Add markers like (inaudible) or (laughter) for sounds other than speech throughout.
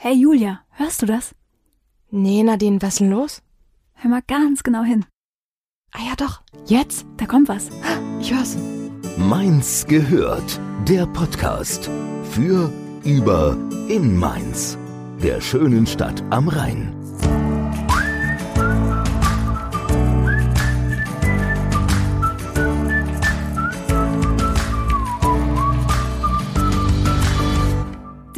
Hey Julia, hörst du das? Nee, Nadine, was ist denn los? Hör mal ganz genau hin. Ah ja, doch. Jetzt? Da kommt was. Ich hör's. Mainz gehört. Der Podcast für, über, in Mainz. Der schönen Stadt am Rhein.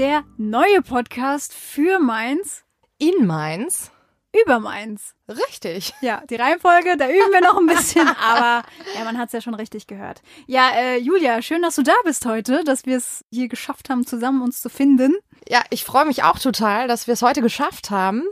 Der neue Podcast für Mainz, In Mainz? über Mainz. Richtig. Ja, die Reihenfolge, da üben wir noch ein bisschen, (laughs) aber ja, man hat's ja schon richtig gehört. Ja, äh, Julia, schön, dass du da bist heute, dass wir es hier geschafft haben, zusammen uns zu finden. Ja, ich freue mich auch total, dass wir es heute geschafft haben.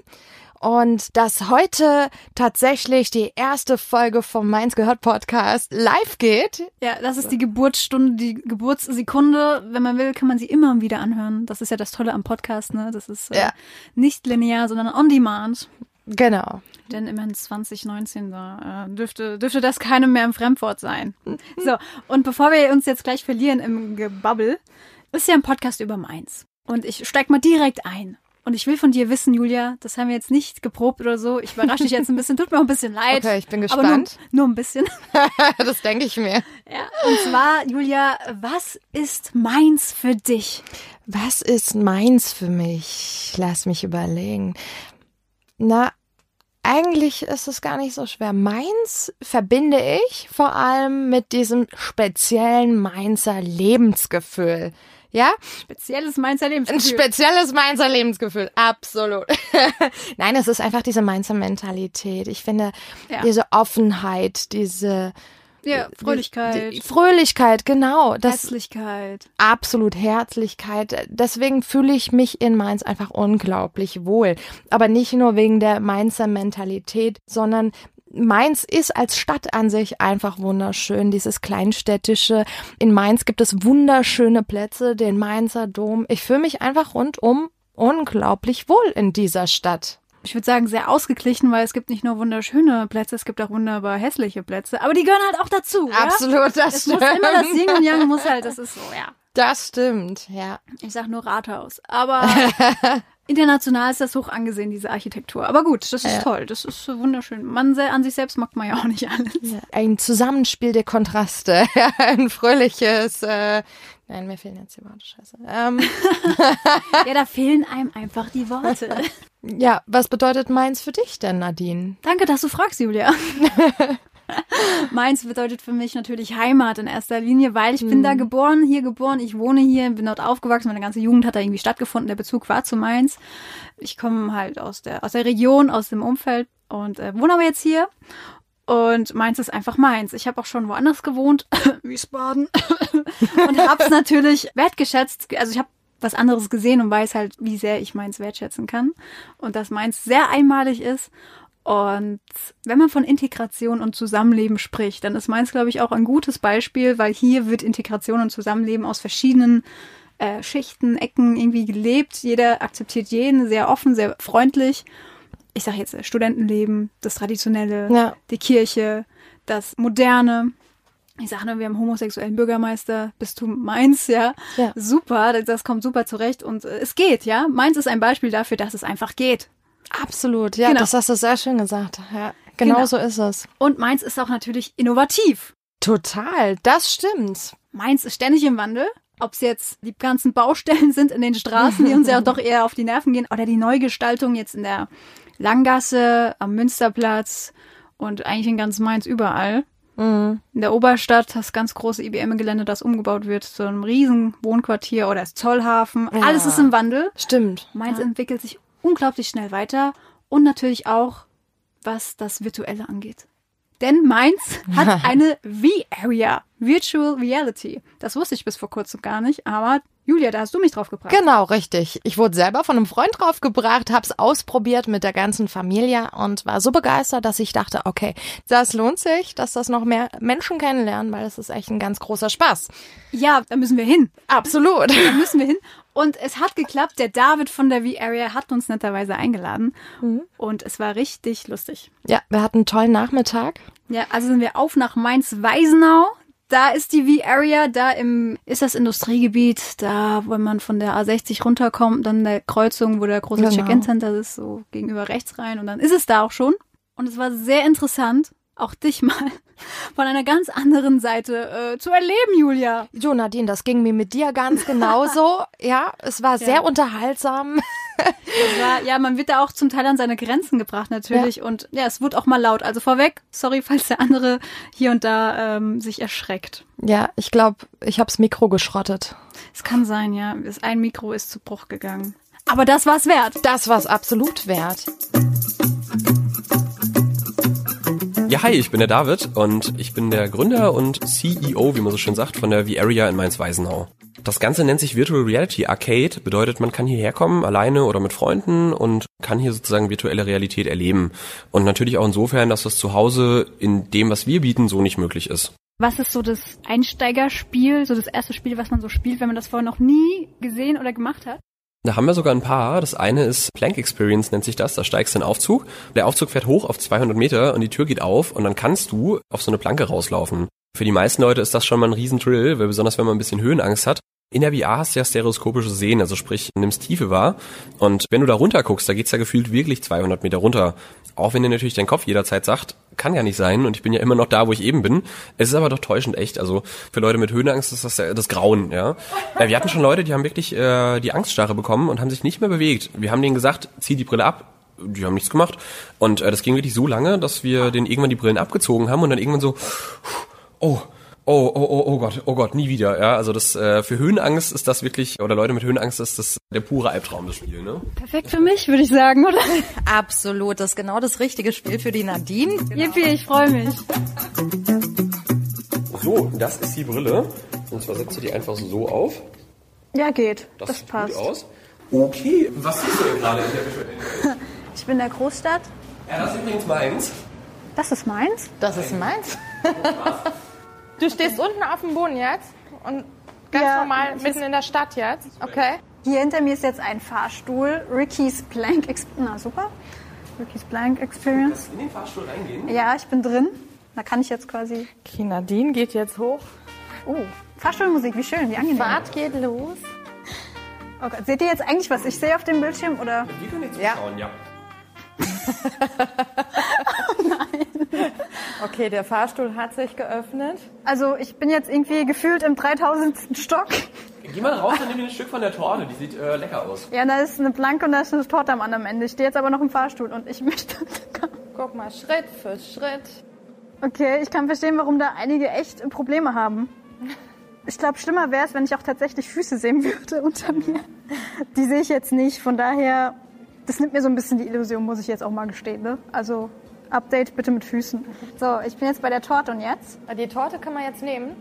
Und dass heute tatsächlich die erste Folge vom Mainz gehört Podcast live geht. Ja, das ist die Geburtsstunde, die Geburtssekunde. Wenn man will, kann man sie immer wieder anhören. Das ist ja das Tolle am Podcast, ne? Das ist äh, Ja. nicht linear, sondern on demand. Genau. Denn immerhin 2019, da äh, dürfte, dürfte das keinem mehr ein Fremdwort sein. So, und bevor wir uns jetzt gleich verlieren im Gebabbel, ist ja ein Podcast über Mainz. Und ich steig mal direkt ein. Und ich will von dir wissen, Julia, das haben wir jetzt nicht geprobt oder so. Ich überrasche dich jetzt ein bisschen, tut mir auch ein bisschen leid. Okay, ich bin Aber nur, gespannt. nur ein bisschen. (laughs) das denke ich mir. Ja, und zwar, Julia, was ist Mainz für dich? Was ist Mainz für mich? Lass mich überlegen. Na, eigentlich ist es gar nicht so schwer. Mainz verbinde ich vor allem mit diesem speziellen Mainzer Lebensgefühl. Ja? Spezielles Mainzer Ein Lebensgefühl. spezielles Mainzer Lebensgefühl, absolut. (laughs) Nein, es ist einfach diese Mainzer Mentalität. Ich finde, Ja. diese Offenheit, diese ja, Fröhlichkeit, die Fröhlichkeit, genau. Das Herzlichkeit. absolut Herzlichkeit. Deswegen fühle ich mich in Mainz einfach unglaublich wohl. Aber nicht nur wegen der Mainzer Mentalität, sondern Mainz ist als Stadt an sich einfach wunderschön, dieses kleinstädtische. In Mainz gibt es wunderschöne Plätze, den Mainzer Dom. Ich fühle mich einfach rundum unglaublich wohl in dieser Stadt. Ich würde sagen, sehr ausgeglichen, weil es gibt nicht nur wunderschöne Plätze, es gibt auch wunderbar hässliche Plätze. Aber die gehören halt auch dazu. Ja? Absolut, das Es muss immer das Yin und Yang muss halt, das ist so, ja. Das stimmt, ja. Ich sag nur Rathaus. Aber (laughs) international ist das hoch angesehen, diese Architektur. Aber gut, das ist Ja. toll. Das ist wirklich Man an sich selbst mag man ja auch nicht alles. Ein Zusammenspiel der Kontraste. (laughs) Ein fröhliches, äh, nein, mir fehlen jetzt die Worte, scheiße. Ähm, (laughs) Ja, da fehlen einem einfach die Worte. ja, was bedeutet Mainz für dich denn, Nadine? Danke, dass du fragst, Julia. (laughs) Mainz bedeutet für mich natürlich Heimat in erster Linie, weil ich bin da geboren, hier geboren, ich wohne hier, bin dort aufgewachsen, meine ganze Jugend hat da irgendwie stattgefunden, der Bezug war zu Mainz. Ich komme halt aus der, aus der Region, aus dem Umfeld und äh, wohne aber jetzt hier. Und Mainz ist einfach Mainz. Ich habe auch schon woanders gewohnt, (laughs) Wiesbaden, (laughs) und habe es natürlich wertgeschätzt. Also ich habe was anderes gesehen und weiß halt, wie sehr ich Mainz wertschätzen kann. Und dass Mainz sehr einmalig ist. Und wenn man von Integration und Zusammenleben spricht, dann ist Mainz, glaube ich, auch ein gutes Beispiel, weil hier wird Integration und Zusammenleben aus verschiedenen äh, Schichten, Ecken irgendwie gelebt. Jeder akzeptiert jeden, sehr offen, sehr freundlich. Ich sage jetzt äh, Studentenleben, das Traditionelle, Ja. die Kirche, das Moderne. Ich sage nur, wir haben einen homosexuellen Bürgermeister, Bistum Mainz, ja. Ja. Super, das- das kommt super zurecht und äh, es geht, ja. Mainz ist ein Beispiel dafür, dass es einfach geht. Absolut, ja, Genau. das hast du sehr schön gesagt. Ja, genau, Genau. so ist es. Und Mainz ist auch natürlich innovativ. Total, das stimmt. Mainz ist ständig im Wandel. Ob es jetzt die ganzen Baustellen sind in den Straßen, die uns ja (laughs) doch eher auf die Nerven gehen, oder die Neugestaltung jetzt in der Langgasse, am Münsterplatz und eigentlich in ganz Mainz überall. Mhm. In der Oberstadt das ganz große IBM-Gelände, das umgebaut wird zu einem riesen Wohnquartier oder das Zollhafen. Ja. Alles ist im Wandel. Stimmt. Mainz entwickelt sich unglaublich schnell weiter und natürlich auch, was das Virtuelle angeht. Denn Mainz hat (laughs) eine V-Area, Virtual Reality. Das wusste ich bis vor kurzem gar nicht, aber Julia, da hast du mich drauf gebracht. Genau, richtig. Ich wurde selber von einem Freund draufgebracht, hab's ausprobiert mit der ganzen Familie und war so begeistert, dass ich dachte, okay, das lohnt sich, dass das noch mehr Menschen kennenlernen, weil es ist echt ein ganz großer Spaß. Ja, da müssen wir hin. Absolut. Da müssen wir hin. Und es hat geklappt. Der David von der V-Area hat uns netterweise eingeladen. Und es war richtig lustig. Ja, wir hatten einen tollen Nachmittag. Ja, also sind wir auf nach Mainz-Weisenau. da ist die V-Area, da im, ist das Industriegebiet, da, wo man von der A60 runterkommt, dann der Kreuzung, wo der große Genau. Check-In-Center ist, so gegenüber rechts rein und dann ist es da auch schon. Und es war sehr interessant, auch dich mal (laughs) von einer ganz anderen Seite äh, zu erleben, Julia. Jo, Nadine, das ging mir mit dir ganz genauso. (laughs) ja, es war sehr unterhaltsam. (laughs) Das war, ja, man wird da auch zum Teil an seine Grenzen gebracht natürlich und ja, es wird auch mal laut. Also vorweg, sorry, falls der andere hier und da ähm, sich erschreckt. Ja, ich glaube, ich hab's Mikro geschrottet. Es kann sein, ja, das ein Mikro ist zu Bruch gegangen. Aber das war's wert. Das war's absolut wert. Ja, hi, ich bin der David und ich bin der Gründer und CEO, wie man so schön sagt, von der V-Area in Mainz-Weisenau. Das Ganze nennt sich Virtual Reality Arcade, bedeutet, man kann hierher kommen, alleine oder mit Freunden und kann hier sozusagen virtuelle Realität erleben. Und natürlich auch insofern, dass das zu Hause in dem, was wir bieten, so nicht möglich ist. Was ist so das Einsteigerspiel, so das erste Spiel, was man so spielt, wenn man das vorher noch nie gesehen oder gemacht hat? Da haben wir sogar ein paar. Das eine ist Plank Experience nennt sich das. Da steigst du in den Aufzug. Der Aufzug fährt hoch auf 200 Meter und die Tür geht auf und dann kannst du auf so eine Planke rauslaufen. Für die meisten Leute ist das schon mal ein Riesendrill, weil besonders wenn man ein bisschen Höhenangst hat. In der VR hast du ja stereoskopische Sehen, also sprich, nimmst Tiefe wahr. Und wenn du da runter guckst, da geht's ja gefühlt wirklich 200 Meter runter. Auch wenn dir natürlich dein Kopf jederzeit sagt, kann ja nicht sein und ich bin ja immer noch da, wo ich eben bin. Es ist aber doch täuschend echt. Also für Leute mit Höhenangst ist das das Grauen, ja. Äh, Wir hatten schon Leute, die haben wirklich äh, die Angststarre bekommen und haben sich nicht mehr bewegt. Wir haben denen gesagt, zieh die Brille ab. Die haben nichts gemacht. Und äh, das ging wirklich so lange, dass wir denen irgendwann die Brillen abgezogen haben und dann irgendwann so, oh, oh, oh, oh, oh Gott, oh Gott, nie wieder. Ja, also das äh, für Höhenangst ist das wirklich, oder Leute mit Höhenangst ist das der pure Albtraum, das Spiel, ne? Perfekt für mich, würde ich sagen, oder? Absolut, das ist genau das richtige Spiel für die Nadine. Yippie, ich freue mich. So, das ist die Brille. Und zwar setzt du die einfach so auf. Ja, geht. Das, Das, sieht passt. gut aus. Okay, was siehst du denn gerade in der virtuellen (laughs) Ich bin in der Großstadt. Ja, das ist übrigens meins. Das ist meins. Das ist meins. Du stehst unten auf dem Boden jetzt und ganz Ja, normal mitten in der Stadt jetzt. Okay. Hier hinter mir ist jetzt ein Fahrstuhl. Ricky's Plank Ex Na, super. Ricky's Plank Experience. In den Fahrstuhl reingehen. Ja, ich bin drin. Da kann ich jetzt quasi. Okay, Nadine geht jetzt hoch. Oh, Fahrstuhlmusik, wie schön, wie angenehm. Fahrt geht los. Oh Gott, seht ihr jetzt eigentlich, was ich sehe auf dem Bildschirm? Oder? Wir können jetzt zuschauen, ja. (laughs) Okay, der Fahrstuhl hat sich geöffnet. Also, ich bin jetzt irgendwie gefühlt im 3000. Stock. Geh mal raus und nimm dir ein Stück von der Torte, die sieht äh, lecker aus. Ja, da ist eine Planke und da ist eine Torte am anderen Ende. Ich stehe jetzt aber noch im Fahrstuhl und ich (laughs) möchte. Guck mal, Schritt für Schritt. Okay, ich kann verstehen, warum da einige echt Probleme haben. Ich glaube, schlimmer wäre es, wenn ich auch tatsächlich Füße sehen würde unter mir. Die sehe ich jetzt nicht. Von daher, das nimmt mir so ein bisschen die Illusion, muss ich jetzt auch mal gestehen. Ne? Also, Update bitte mit Füßen. So, ich bin jetzt bei der Torte und jetzt? Die Torte kann man jetzt nehmen.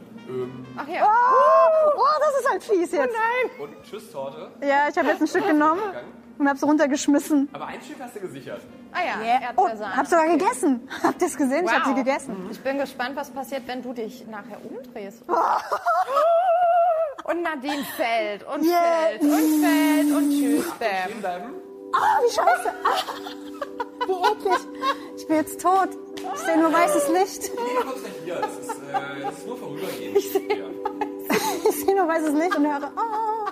Ach ja. Oh, oh das ist halt fies jetzt. Nein. Und tschüss, Torte. Ja, ich habe jetzt ein Stück genommen und habe es runtergeschmissen. Aber ein Stück hast du gesichert. Ah ja, Oh, Erdbeersahne. hab sogar gegessen. (laughs) Habt ihr es gesehen? Ich habe sie Wow. gegessen. Ich bin gespannt, was passiert, wenn du dich nachher umdrehst. (laughs) Und Nadine fällt und Yeah. fällt und fällt und tschüss, Bam. Ah, wie scheiße. Ah, wie eklig. Ich bin jetzt tot. Ich sehe nur weißes Licht. Nee, kommst nicht hier. Das ist, äh, das ist nur vorübergehend. Ich sehe (laughs) nur weißes Licht und höre. Ah.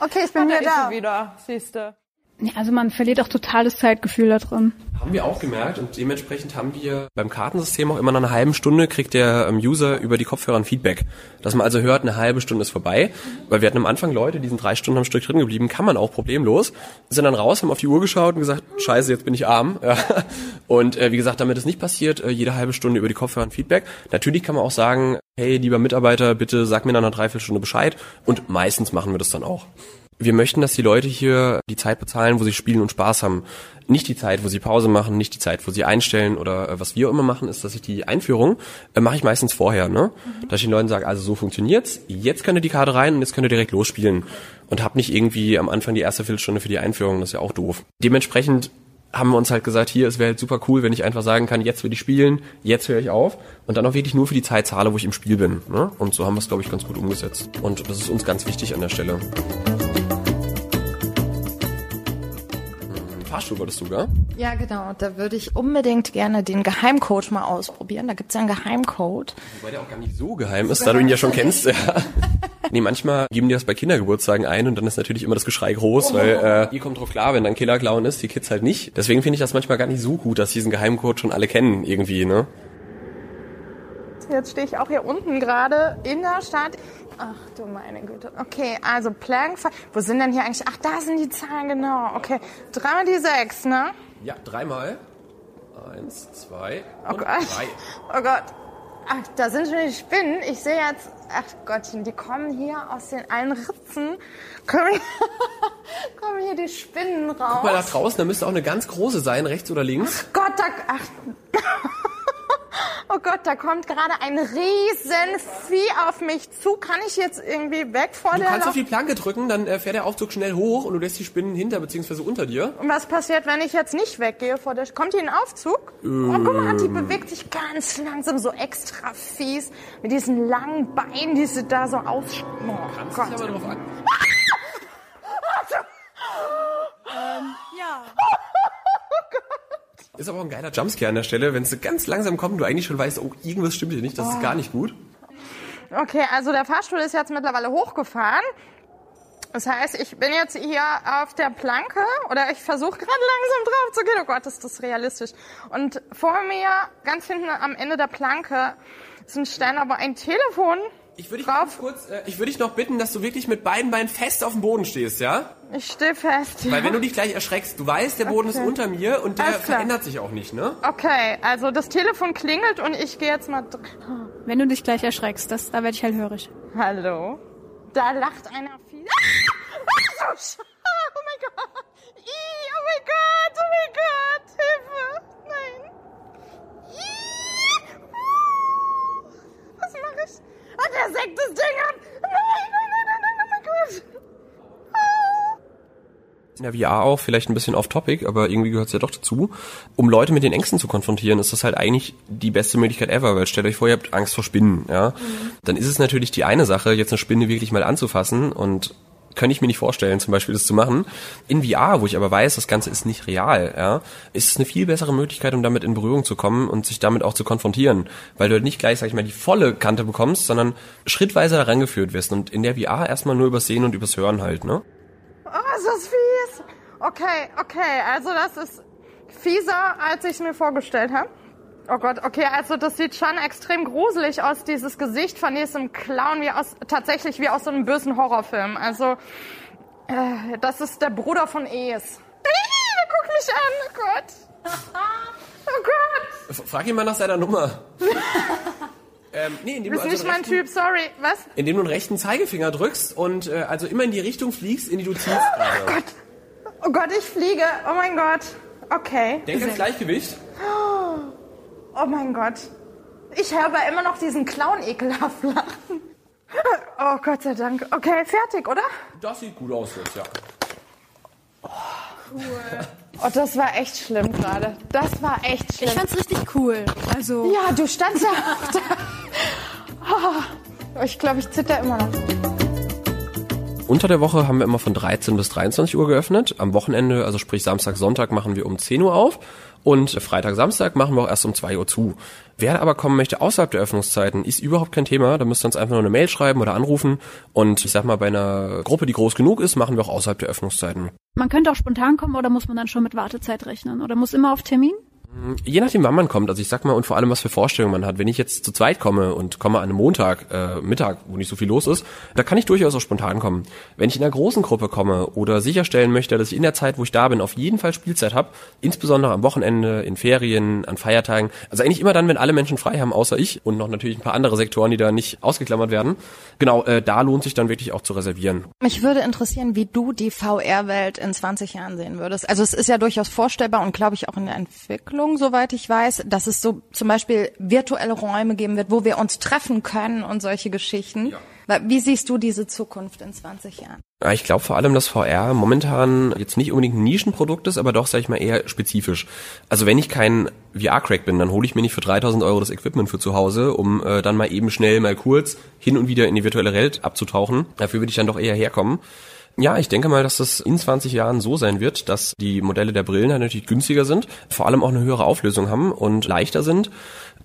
Okay, ich bin wieder Da wieder, siehste. Nee, also man verliert auch totales Zeitgefühl da drin. Haben wir auch gemerkt und dementsprechend haben wir beim Kartensystem auch immer nach einer halben Stunde kriegt der ähm, User über die Kopfhörer ein Feedback. Dass man also hört, eine halbe Stunde ist vorbei. Weil wir hatten am Anfang Leute, die sind drei Stunden am Stück drin geblieben, kann man auch problemlos. Sind dann raus, haben auf die Uhr geschaut und gesagt, scheiße, jetzt bin ich arm. (laughs) Ja. Und äh, wie gesagt, damit es nicht passiert, äh, jede halbe Stunde über die Kopfhörer ein Feedback. Natürlich kann man auch sagen, hey, lieber Mitarbeiter, bitte sag mir nach einer Dreiviertelstunde Bescheid. Und meistens machen wir das dann auch. Wir möchten, dass die Leute hier die Zeit bezahlen, wo sie spielen und Spaß haben. Nicht die Zeit, wo sie Pause machen, nicht die Zeit, wo sie einstellen oder äh, was wir immer machen, ist, dass ich die Einführung äh, mache ich meistens vorher, ne? Dass ich den Leuten sage, also so funktioniert's, jetzt könnt ihr die Karte rein und jetzt könnt ihr direkt losspielen und hab nicht irgendwie am Anfang die erste Viertelstunde für die Einführung, das ist ja auch doof. Dementsprechend haben wir uns halt gesagt, hier, es wäre halt super cool, wenn ich einfach sagen kann, jetzt will ich spielen, jetzt höre ich auf und dann auch wirklich nur für die Zeit zahle, wo ich im Spiel bin. Ne? Und so haben wir es, glaube ich, ganz gut umgesetzt. Und das ist uns ganz wichtig an der Stelle. Fahrstuhl wolltest du, gell? Ja, genau. Da würde ich unbedingt gerne den Geheimcode mal ausprobieren. Da gibt's ja einen Geheimcode. Wobei der auch gar nicht so geheim ist, da du ihn ja schon kennst. Ja. (laughs) Nee, manchmal geben die das bei Kindergeburtstagen ein und dann ist natürlich immer das Geschrei groß, weil äh, ihr kommt drauf klar, wenn dann Killerclown ist, die Kids halt nicht. Deswegen finde ich das manchmal gar nicht so gut, dass diesen Geheimcode schon alle kennen irgendwie, ne? Jetzt stehe ich auch hier unten gerade in der Stadt. Ach du meine Güte. Okay, also Plank. Wo sind denn hier eigentlich? Ach, da sind die Zahlen, genau. Okay, dreimal die sechs, ne? Ja, dreimal. Eins, zwei Oh und Gott. drei. Oh Gott. Ach, da sind schon die Spinnen. Ich sehe jetzt, ach Gottchen, die kommen hier aus den allen Ritzen. Kommen, (laughs) kommen hier die Spinnen raus. Guck mal da draußen, da müsste auch eine ganz große sein, rechts oder links. Gott, da, ach. (laughs) Oh Gott, da kommt gerade ein riesen Vieh auf mich zu. Kann ich jetzt irgendwie weg vor Du der kannst auf Lauf- die Planke drücken, dann äh, fährt der Aufzug schnell hoch und du lässt die Spinnen hinter bzw. unter dir. Und was passiert, wenn ich jetzt nicht weggehe vor der... Kommt hier ein Aufzug? Oh, guck mal, die bewegt sich ganz langsam, so extra fies. Mit diesen langen Beinen, die sie da so aus... Oh Kannst Gott. dich aber drauf an. (laughs) Ja. Ist aber auch ein geiler Jumpscare an der Stelle, wenn es ganz langsam kommt und du eigentlich schon weißt, oh, irgendwas stimmt hier nicht, das ist gar nicht gut. Okay, also der Fahrstuhl ist jetzt mittlerweile hochgefahren. Das heißt, ich bin jetzt hier auf der Planke oder ich versuche gerade langsam drauf zu gehen. Oh Gott, ist das realistisch. Und vor mir, ganz hinten am Ende der Planke, ist ein Ständer, wo ein Telefon Ich würde dich kurz, äh, ich würde dich noch bitten, dass du wirklich mit beiden Beinen fest auf dem Boden stehst, ja? Ich stehe fest. Ja. Weil wenn du dich gleich erschreckst, du weißt, der Boden Okay. ist unter mir und der Alles klar. verändert sich auch nicht, ne? Okay, also das Telefon klingelt und ich gehe jetzt mal. dr- Wenn du dich gleich erschreckst, das, da werde ich hellhörig. Hallo? Da lacht einer viel. Ah! Sch- Oh mein Gott! Oh mein Gott! Oh mein Gott! Hilfe! Nein! Ih! Uh! Was mache Ah, der sägt das Ding ab! Nein, nein, nein, nein, nein, oh mein Gott! In der VR auch, vielleicht ein bisschen off-topic, aber irgendwie gehört es ja doch dazu. Um Leute mit den Ängsten zu konfrontieren, ist das halt eigentlich die beste Möglichkeit ever, weil stellt euch vor, ihr habt Angst vor Spinnen, ja. Dann ist es natürlich die eine Sache, jetzt eine Spinne wirklich mal anzufassen und könnte ich mir nicht vorstellen, zum Beispiel das zu machen. In VR, wo ich aber weiß, das Ganze ist nicht real, ja, ist es eine viel bessere Möglichkeit, um damit in Berührung zu kommen und sich damit auch zu konfrontieren. Weil du halt nicht gleich, sag ich mal, die volle Kante bekommst, sondern schrittweise da rangeführt wirst und in der VR erstmal nur übers Sehen und übers Hören halt, ne? Oh, ist das fies. Okay, okay, also das ist fieser, als ich es mir vorgestellt habe. Oh Gott, okay, also das sieht schon extrem gruselig aus, dieses Gesicht von diesem Clown, wie aus, tatsächlich wie aus so einem bösen Horrorfilm. Also, äh, das ist der Bruder von Es. Ih, der guckt mich an, oh Gott. (laughs) Oh Gott, F- Frag ihn mal nach seiner Nummer. (laughs) ähm, nee, indem das du, ist also nicht mein rechten, Typ, sorry. Was? indem du einen rechten Zeigefinger drückst und äh, also immer in die Richtung fliegst, in die du ziehst. gerade. Oh Gott, ich fliege. Oh mein Gott. Okay. Denk ans Gleichgewicht. Oh mein Gott. Ich höre aber immer noch diesen Clown ekelhaft lachen. Oh Gott sei Dank. Okay, fertig, oder? Das sieht gut aus jetzt, ja. Oh, das war echt schlimm gerade. Das war echt Ich schlimm. fand's richtig cool. Also, Ja, du standst ja auch da. Oh, ich glaube, ich zitter immer noch. Unter der Woche haben wir immer von 13 bis 23 Uhr geöffnet. Am Wochenende, also sprich Samstag, Sonntag, machen wir um 10 Uhr auf. Und Freitag, Samstag machen wir auch erst um 2 Uhr zu. Wer aber kommen möchte außerhalb der Öffnungszeiten, ist überhaupt kein Thema. Da müsst ihr uns einfach nur eine Mail schreiben oder anrufen. Und ich sag mal, bei einer Gruppe, die groß genug ist, machen wir auch außerhalb der Öffnungszeiten. man könnte auch spontan kommen oder muss man dann schon mit Wartezeit rechnen? Oder muss immer auf Termin? Je nachdem, wann man kommt. Also ich sag mal, und vor allem, was für Vorstellungen man hat. Wenn ich jetzt zu zweit komme und komme an einem Montag, äh, Mittag, wo nicht so viel los ist, da kann ich durchaus auch spontan kommen. Wenn ich in einer großen Gruppe komme oder sicherstellen möchte, dass ich in der Zeit, wo ich da bin, auf jeden Fall Spielzeit habe, insbesondere am Wochenende, in Ferien, an Feiertagen, also eigentlich immer dann, wenn alle Menschen frei haben, außer ich und noch natürlich ein paar andere Sektoren, die da nicht ausgeklammert werden. Genau, äh, da lohnt sich dann wirklich auch zu reservieren. Mich würde interessieren, wie du die VR-Welt in 20 Jahren sehen würdest. Also es ist ja durchaus vorstellbar und glaube ich auch in der Entwicklung, soweit ich weiß, dass es so zum Beispiel virtuelle Räume geben wird, wo wir uns treffen können und solche Geschichten. Weil- Wie siehst du diese Zukunft in 20 Jahren? Ja, ich glaube vor allem, dass VR momentan jetzt nicht unbedingt ein Nischenprodukt ist, aber doch, sag ich mal, eher spezifisch. Also wenn ich kein VR-Crack bin, dann hole ich mir nicht für 3000 Euro das Equipment für zu Hause, um äh, dann mal eben schnell, mal kurz hin und wieder in die virtuelle Welt abzutauchen. Dafür würde ich dann doch eher herkommen. Ja, ich denke mal, dass das in 20 Jahren so sein wird, dass die Modelle der Brillen halt natürlich günstiger sind, vor allem auch eine höhere Auflösung haben und leichter sind.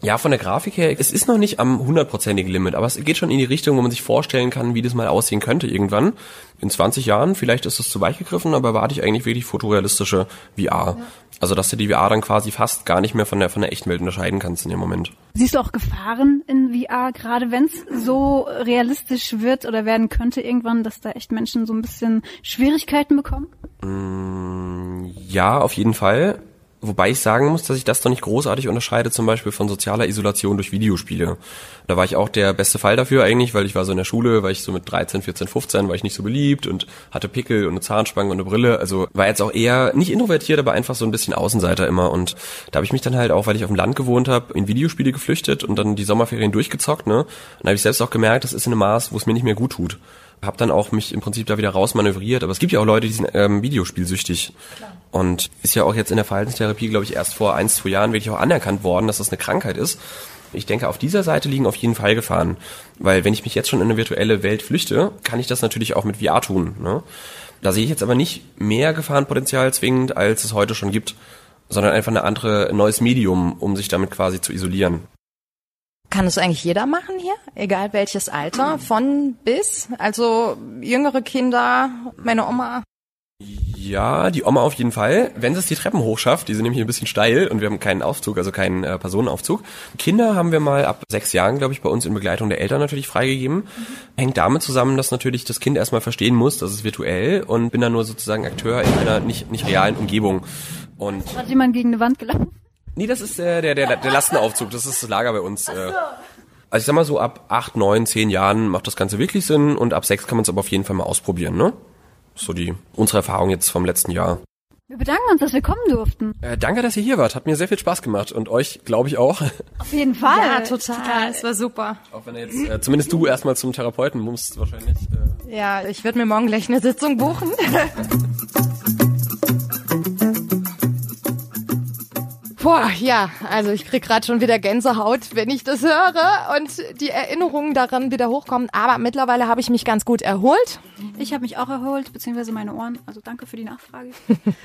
Ja, von der Grafik her, es ist noch nicht am hundertprozentigen Limit, aber es geht schon in die Richtung, wo man sich vorstellen kann, wie das mal aussehen könnte irgendwann. In 20 Jahren, vielleicht ist es zu weit gegriffen, aber erwarte ich eigentlich wirklich fotorealistische VR. Ja. Also, dass du die VR dann quasi fast gar nicht mehr von der, von der echten Welt unterscheiden kannst in dem Moment. Siehst du auch Gefahren in VR, gerade wenn es so realistisch wird oder werden könnte irgendwann, dass da echt Menschen so ein bisschen Schwierigkeiten bekommen? Mm, ja, auf jeden Fall. Wobei ich sagen muss, dass ich das doch nicht großartig unterscheide, zum Beispiel von sozialer Isolation durch Videospiele. Da war ich auch der beste Fall dafür eigentlich, weil ich war so in der Schule, war ich so mit 13, 14, 15, war ich nicht so beliebt und hatte Pickel und eine Zahnspange und eine Brille. Also war jetzt auch eher nicht introvertiert, aber einfach so ein bisschen Außenseiter immer. Und da habe ich mich dann halt auch, weil ich auf dem Land gewohnt habe, in Videospiele geflüchtet und dann die Sommerferien durchgezockt. Ne? Und da habe ich selbst auch gemerkt, das ist in einem Maß, wo es mir nicht mehr gut tut habe dann auch mich im Prinzip da wieder rausmanövriert. Aber es gibt ja auch Leute, die sind ähm, Videospielsüchtig. Klar. Und ist ja auch jetzt in der Verhaltenstherapie, glaube ich, erst vor ein, zwei Jahren wirklich auch anerkannt worden, dass das eine Krankheit ist. Ich denke, auf dieser Seite liegen auf jeden Fall Gefahren. Weil wenn ich mich jetzt schon in eine virtuelle Welt flüchte, kann ich das natürlich auch mit VR tun. Ne? Da sehe ich jetzt aber nicht mehr Gefahrenpotenzial zwingend, als es heute schon gibt, sondern einfach eine andere, ein neues Medium, um sich damit quasi zu isolieren. Kann es eigentlich jeder machen hier? Egal welches Alter, von bis? Also jüngere Kinder, meine Oma. Ja, die Oma auf jeden Fall. Wenn sie es die Treppen hochschafft, die sind nämlich ein bisschen steil und wir haben keinen Aufzug, also keinen äh, Personenaufzug. Kinder haben wir mal ab sechs Jahren, glaube ich, bei uns in Begleitung der Eltern natürlich freigegeben. Mhm. Hängt damit zusammen, dass natürlich das Kind erstmal verstehen muss, dass es virtuell und bin dann nur sozusagen Akteur in einer nicht, nicht realen Umgebung. Und Hat jemand gegen eine Wand gelaufen? Nee, das ist äh, der, der, der Lastenaufzug, das ist das Lager bei uns. Äh. Also ich sag mal so, ab acht, neun, zehn Jahren macht das Ganze wirklich Sinn und ab sechs kann man es aber auf jeden Fall mal ausprobieren, ne? So die unsere Erfahrung jetzt vom letzten Jahr. Wir bedanken uns, dass wir kommen durften. Äh, danke, dass ihr hier wart. Hat mir sehr viel Spaß gemacht. Und euch, glaube ich, auch. Auf jeden Fall. Ja, total. Es war super. Auch wenn jetzt, äh, zumindest du erstmal zum Therapeuten musst, wahrscheinlich. Äh. Ja, ich werde mir morgen gleich eine Sitzung buchen. (laughs) Boah, ja, also ich krieg gerade schon wieder Gänsehaut, wenn ich das höre und die Erinnerungen daran wieder hochkommen. Aber mittlerweile habe ich mich ganz gut erholt. Ich habe mich auch erholt, beziehungsweise meine Ohren. Also danke für die Nachfrage.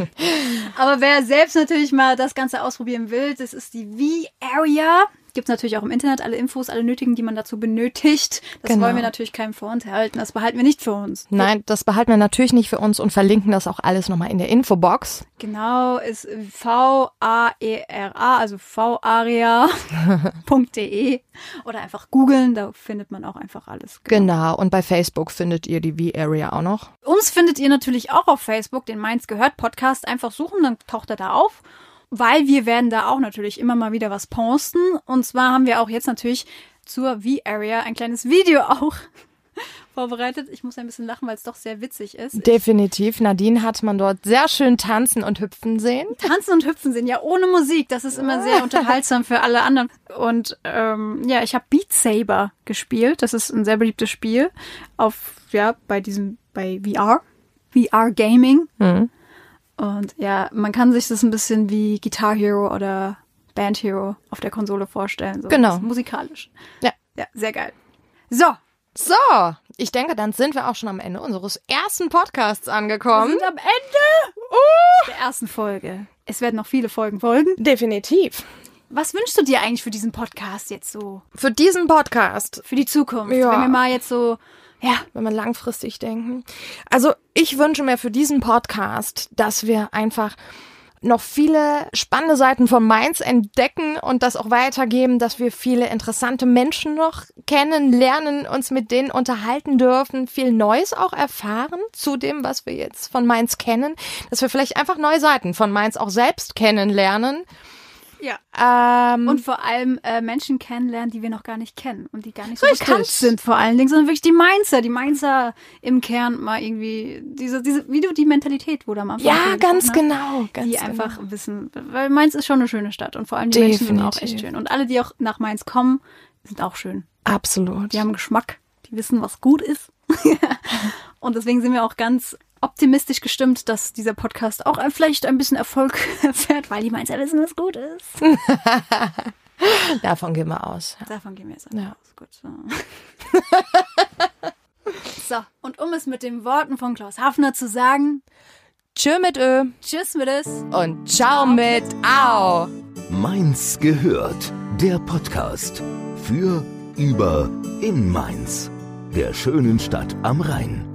(laughs) Aber wer selbst natürlich mal das Ganze ausprobieren will, das ist die V-Area. Gibt es natürlich auch im Internet alle Infos, alle nötigen, die man dazu benötigt. Das genau. wollen wir natürlich keinem vorenthalten. Das behalten wir nicht für uns. Nein, das behalten wir natürlich nicht für uns und verlinken das auch alles nochmal in der Infobox. Genau, ist V-A-E-R-A, also varia.de (laughs) oder einfach googeln, da findet man auch einfach alles. Genau. genau, und bei Facebook findet ihr die V-Area auch noch. Uns findet ihr natürlich auch auf Facebook, den Mainz gehört Podcast. Einfach suchen, dann taucht er da auf weil wir werden da auch natürlich immer mal wieder was posten. Und zwar haben wir auch jetzt natürlich zur V-Area ein kleines Video auch (laughs) vorbereitet. Ich muss ein bisschen lachen, weil es doch sehr witzig ist. Definitiv. Nadine hat man dort sehr schön tanzen und hüpfen sehen. Tanzen und hüpfen sehen, ja, ohne Musik. Das ist immer sehr unterhaltsam für alle anderen. Und ähm, ja, ich habe Beat Saber gespielt. Das ist ein sehr beliebtes Spiel auf, ja, bei diesem, bei VR. VR Gaming. Mhm. Und ja, man kann sich das ein bisschen wie Guitar Hero oder Band Hero auf der Konsole vorstellen. So genau. Musikalisch. Ja. Ja, sehr geil. So. So, ich denke, dann sind wir auch schon am Ende unseres ersten Podcasts angekommen. Wir sind am Ende uh. der ersten Folge. Es werden noch viele Folgen folgen. Definitiv. Was wünschst du dir eigentlich für diesen Podcast jetzt so? Für diesen Podcast? Für die Zukunft. Ja. Wenn wir mal jetzt so ja, wenn man langfristig denken. Also ich wünsche mir für diesen Podcast, dass wir einfach noch viele spannende Seiten von Mainz entdecken und das auch weitergeben, dass wir viele interessante Menschen noch kennenlernen, uns mit denen unterhalten dürfen, viel Neues auch erfahren zu dem, was wir jetzt von Mainz kennen, dass wir vielleicht einfach neue Seiten von Mainz auch selbst kennenlernen ja. Ähm, und vor allem äh, Menschen kennenlernen, die wir noch gar nicht kennen und die gar nicht so richtig. bekannt sind vor allen Dingen, sondern wirklich die Mainzer, die Mainzer im Kern mal irgendwie diese, diese, wie du die Mentalität, wo da mal Ja, ganz genau, ganz die genau. einfach wissen, weil Mainz ist schon eine schöne Stadt und vor allem die Definitiv. Menschen sind auch echt schön und alle, die auch nach Mainz kommen, sind auch schön. Absolut. Die haben Geschmack, die wissen, was gut ist. (laughs) und deswegen sind wir auch ganz optimistisch gestimmt, dass dieser Podcast auch vielleicht ein bisschen Erfolg (laughs) erfährt, weil die Mainzer wissen, was gut ist. (laughs) Davon gehen wir aus. Ja. Davon gehen wir jetzt ja. aus. Gut. So. (laughs) So, und um es mit den Worten von Klaus Hafner zu sagen, Tschö mit Ö tschüss mit es. und ciao mit Au. Mainz gehört, der Podcast für, über, in Mainz, der schönen Stadt am Rhein.